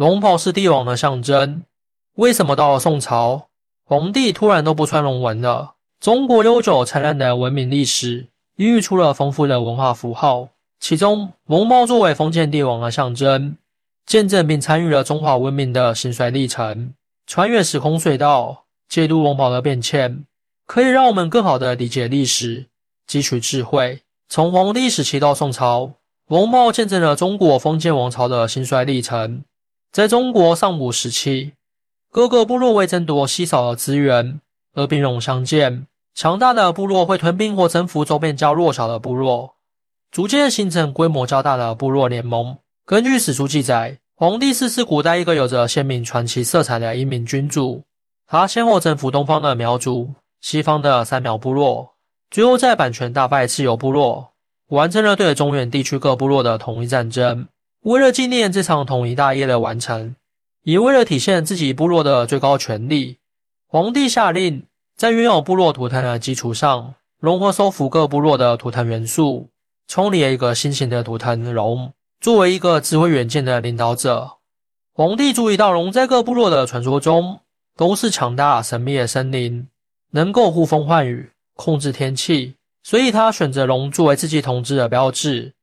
龙袍是帝王的象征。为什么到了宋朝，皇帝突然都不穿龙纹了？中国悠久灿烂的文明历史，孕育出了丰富的文化符号。其中，龙袍作为封建帝王的象征，见证并参与了中华文明的兴衰历程。穿越时空隧道，解读龙袍的变迁，可以让我们更好地理解历史，汲取智慧。从黄帝时期到宋朝，龙袍见证了中国封建王朝的兴衰历程。在中国上古时期，各个部落为争夺稀少的资源而兵戎相见，强大的部落会吞并或征服周边较弱小的部落。逐渐形成规模较大的部落联盟。根据史书记载，黄帝是古代一个有着鲜明传奇色彩的英明君主。他先后征服东方的苗族、西方的三苗部落，最后在阪泉大败蚩尤部落，完成了对中原地区各部落的统一战争。为了纪念这场统一大业的完成，也为了体现自己部落的最高权力，皇帝下令在原有部落图腾的基础上，融合收服各部落的图腾元素。创立了一个新型的图腾龙，作为一个智慧远见的领导者，皇帝注意到龙在各部落的传说中都是强大神秘的生灵，能够呼风唤雨、控制天气，所以他选择龙作为自己统治的标志，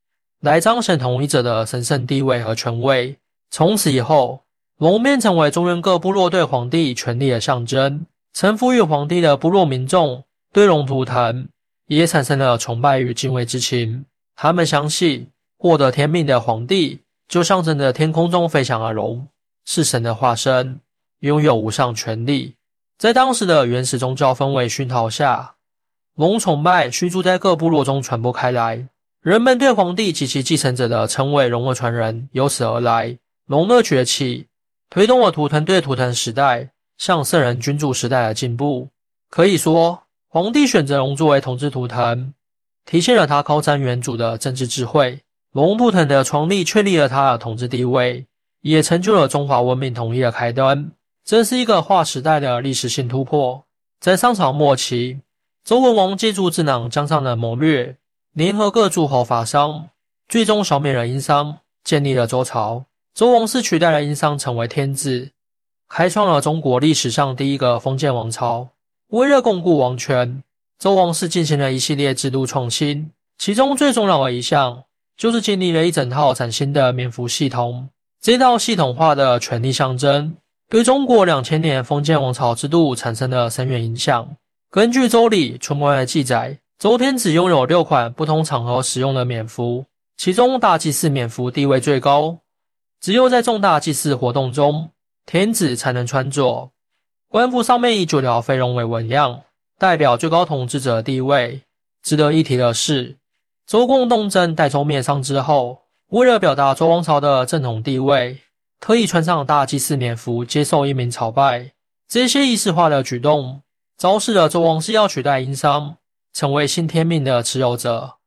来彰显统一者的神圣地位和权威。从此以后，龙便成为中原各部落对皇帝权力的象征。臣服于皇帝的部落民众对龙图腾也产生了崇拜与敬畏之情。他们相信，获得天命的皇帝就象征着天空中飞翔的龙，是神的化身，拥有无上权力。在当时的原始宗教氛围熏陶下，龙崇拜迅速在各部落中传播开来，人们对皇帝及其继承者的称谓“龙的传人”由此而来。龙的崛起，推动了图腾对图腾时代向圣人君主时代的进步。可以说，皇帝选择龙作为统治图腾。体现了他高瞻远瞩的政治智慧。龙图腾的创立确立了他的统治地位，也成就了中华文明统一的开端。这是一个划时代的历史性突破。在商朝末期，周文王借助智囊江上的谋略，联合各诸侯伐商，最终消灭了殷商，建立了周朝。周王室取代了殷商，成为天子，开创了中国历史上第一个封建王朝。为了巩固王权。周王室进行了一系列制度创新，其中最重要的一项就是建立了一整套崭新的免服系统。这套系统化的权力象征，对中国两千年封建王朝制度产生了深远影响。根据《周礼·春官》的记载，周天子拥有六款不同场合使用的冕服，其中大祭祀冕服地位最高，只有在重大祭祀活动中，天子才能穿着。官服上面以九条飞龙为纹样。代表最高统治者的地位。值得一提的是，周公东征代周灭商之后，为了表达周王朝的正统地位，特意穿上大祭祀冕服，接受一名朝拜。这些仪式化的举动，昭示了周王室要取代殷商，成为新天命的持有者，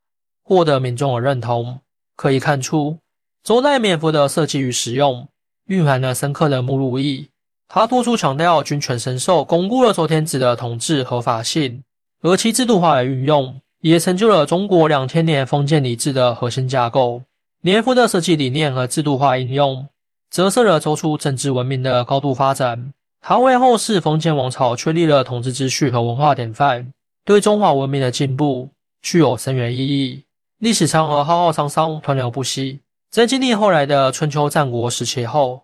获得民众的认同。可以看出，周代冕服的设计与使用，蕴含了深刻的目录意。他突出强调君权神授，巩固了周天子的统治合法性，而其制度化的运用，也成就了中国两千年封建礼制的核心架构。年服的设计理念和制度化应用，折射了周初政治文明的高度发展。它为后世封建王朝确立了统治秩序和文化典范，对中华文明的进步具有深远意义。历史长河浩浩汤汤，湍流不息。在经历后来的春秋战国时期后。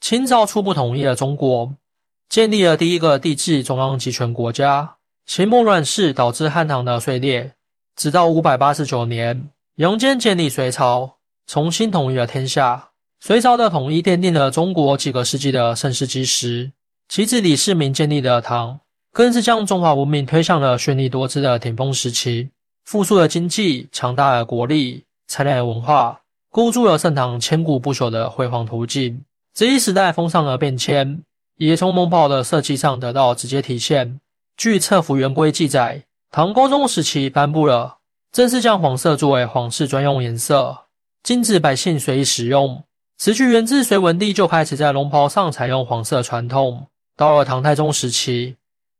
清朝初步统一了中国，建立了第一个帝制中央集权国家。秦末乱世导致汉唐的碎裂，直到五百八十九年，杨坚建立隋朝，重新统一了天下。隋朝的统一奠定了中国几个世纪的盛世基石。其子李世民建立的唐，更是将中华文明推向了绚丽多姿的顶峰时期。富庶的经济、强大的国力、灿烂的文化，构筑了盛唐千古不朽的辉煌途径。这一时代风尚的变迁，也从蒙袍的设计上得到直接体现。据《册府元规》记载，唐高宗时期颁布了，正式将黄色作为皇室专用颜色，禁止百姓随意使用。此举源自隋文帝就开始在龙袍上采用黄色传统。到了唐太宗时期，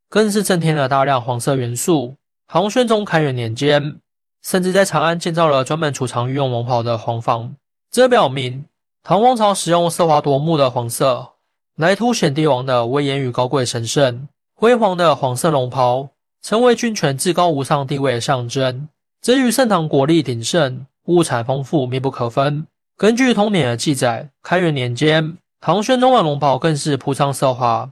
更是增添了大量黄色元素。唐玄宗开元年间，甚至在长安建造了专门储藏御用龙袍的黄坊。这表明。唐王朝使用奢华夺目的黄色，来凸显帝王的威严与高贵神圣。辉煌的黄色龙袍，成为君权至高无上地位的象征。这与盛唐国力鼎盛、物产丰富密不可分。根据通典的记载，开元年间，唐玄宗的龙袍更是铺上奢华，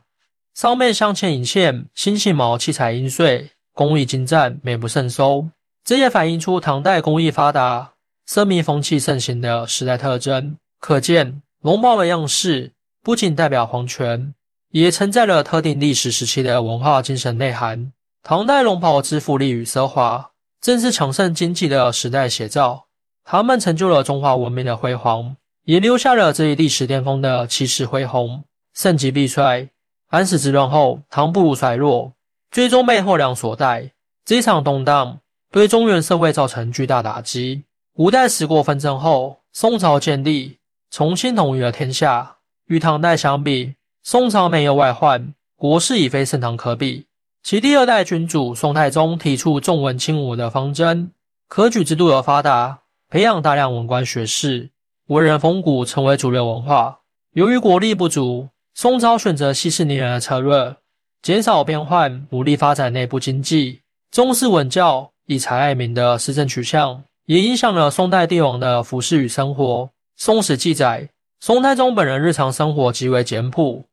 上面镶嵌银线、星星毛、七彩银穗，工艺精湛，美不胜收。这也反映出唐代工艺发达、奢靡风气盛行的时代特征。可见，龙袍的样式不仅代表皇权。也承载了特定历史时期的文化精神内涵。唐代龙袍之富丽与奢华，正是强盛经济的时代写照。他们成就了中华文明的辉煌，也留下了这一历史巅峰的气势恢宏。盛极必衰，安史之乱后，唐不如衰落，最终被后梁所代。这场动荡对中原社会造成巨大打击。五代十国纷争后，宋朝建立，重新统一了天下。与唐代相比，宋朝没有外患，国势已非盛唐可比。其第二代君主宋太宗提出重文轻武的方针，科举制度的发达，培养大量文官学士，文人风骨成为主流文化。由于国力不足，宋朝选择息事宁人的策略，减少变换，努力发展内部经济，重视文教，以才爱民的施政取向，也影响了宋代帝王的服饰与生活。《宋史》记载，宋太宗本人日常生活极为简朴。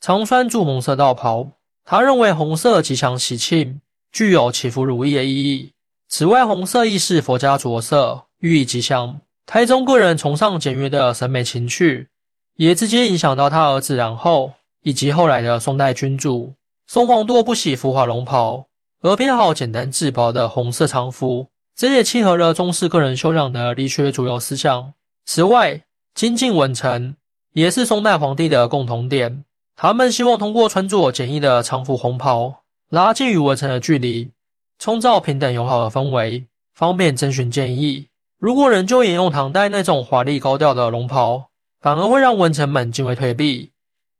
常穿朱红色道袍，他认为红色吉祥喜庆，具有祈福如意的意义。此外，红色亦是佛家着色，寓意吉祥。太宗个人崇尚简约的审美情趣，也直接影响到他儿子然后以及后来的宋代君主。宋皇多不喜浮华龙袍，而偏好简单质薄的红色常服，这也契合了重视个人修养的理学主流思想。此外，精进文臣也是宋代皇帝的共同点。他们希望通过穿着简易的长服红袍，拉近与文臣的距离，创造平等友好的氛围，方便征询建议。如果仍旧沿用唐代那种华丽高调的龙袍，反而会让文臣们敬畏退避，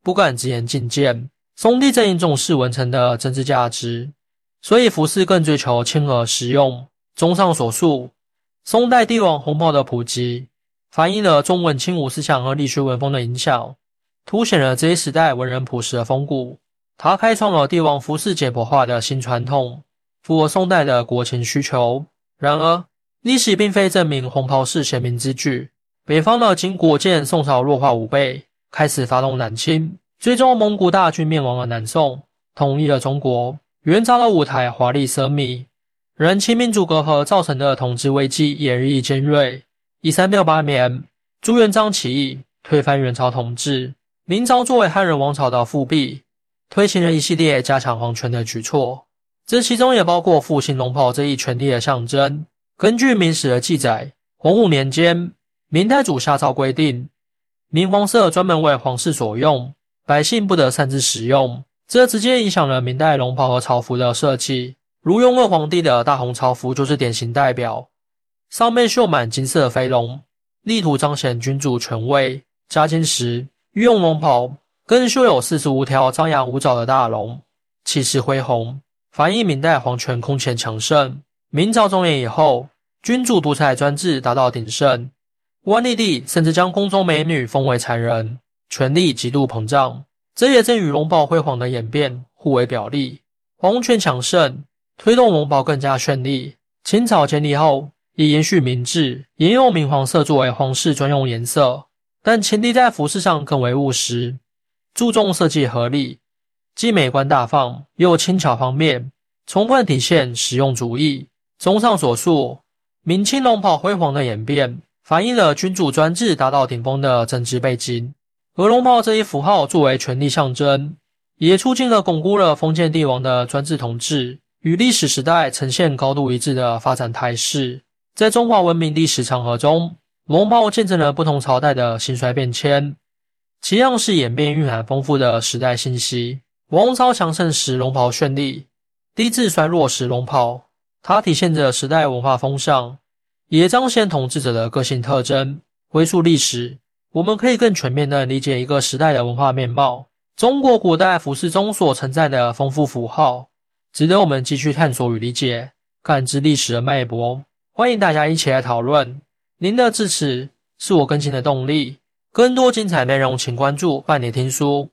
不敢直言进谏。宋帝正因重视文臣的政治价值，所以服饰更追求轻而实用。综上所述，宋代帝王红袍的普及，反映了重文轻武思想和理学文风的影响。凸显了这一时代文人朴实的风骨。他开创了帝王服饰简朴化的新传统，符合宋代的国情需求。然而，历史并非证明红袍是贤明之举。北方的金国见宋朝弱化五倍，开始发动南侵，最终蒙古大军灭亡了南宋，统一了中国。元朝的舞台华丽奢靡，人亲民主隔阂造成的统治危机也日益尖锐。一三六八年，朱元璋起义，推翻元朝统治。明朝作为汉人王朝的复辟，推行了一系列加强皇权的举措，这其中也包括复兴龙袍这一权力的象征。根据明史的记载，洪武年间，明太祖下诏规定，明黄色专门为皇室所用，百姓不得擅自使用。这直接影响了明代龙袍和朝服的设计。如雍和皇帝的大红朝服就是典型代表，上面绣满金色飞龙，力图彰显君主权威。嘉靖时。御用龙袍更绣有四十五条张牙舞爪的大龙，气势恢宏，反映明代皇权空前强盛。明朝中叶以后，君主独裁专制达到鼎盛，万历帝甚至将宫中美女封为才人，权力极度膨胀。这也正与龙袍辉煌的演变互为表例。皇权强盛推动龙袍更加绚丽。清朝建立后，以延续明制，沿用明黄色作为皇室专用颜色。但前提在服饰上更为务实，注重设计合理，既美观大方又轻巧方便，充分体现实用主义。综上所述，明清龙袍辉煌的演变，反映了君主专制达到顶峰的政治背景。而龙袍这一符号作为权力象征，也促进了巩固了封建帝王的专制统治，与历史时代呈现高度一致的发展态势。在中华文明历史长河中。龙袍见证了不同朝代的兴衰变迁，其样式演变蕴含丰富的时代信息。王朝强盛时，龙袍绚丽；低至衰落时，龙袍它体现着时代文化风尚，也彰显统治者的个性特征。回溯历史，我们可以更全面地理解一个时代的文化面貌。中国古代服饰中所承载的丰富符号，值得我们继续探索与理解，感知历史的脉搏。欢迎大家一起来讨论。您的支持是我更新的动力，更多精彩内容，请关注半点听书。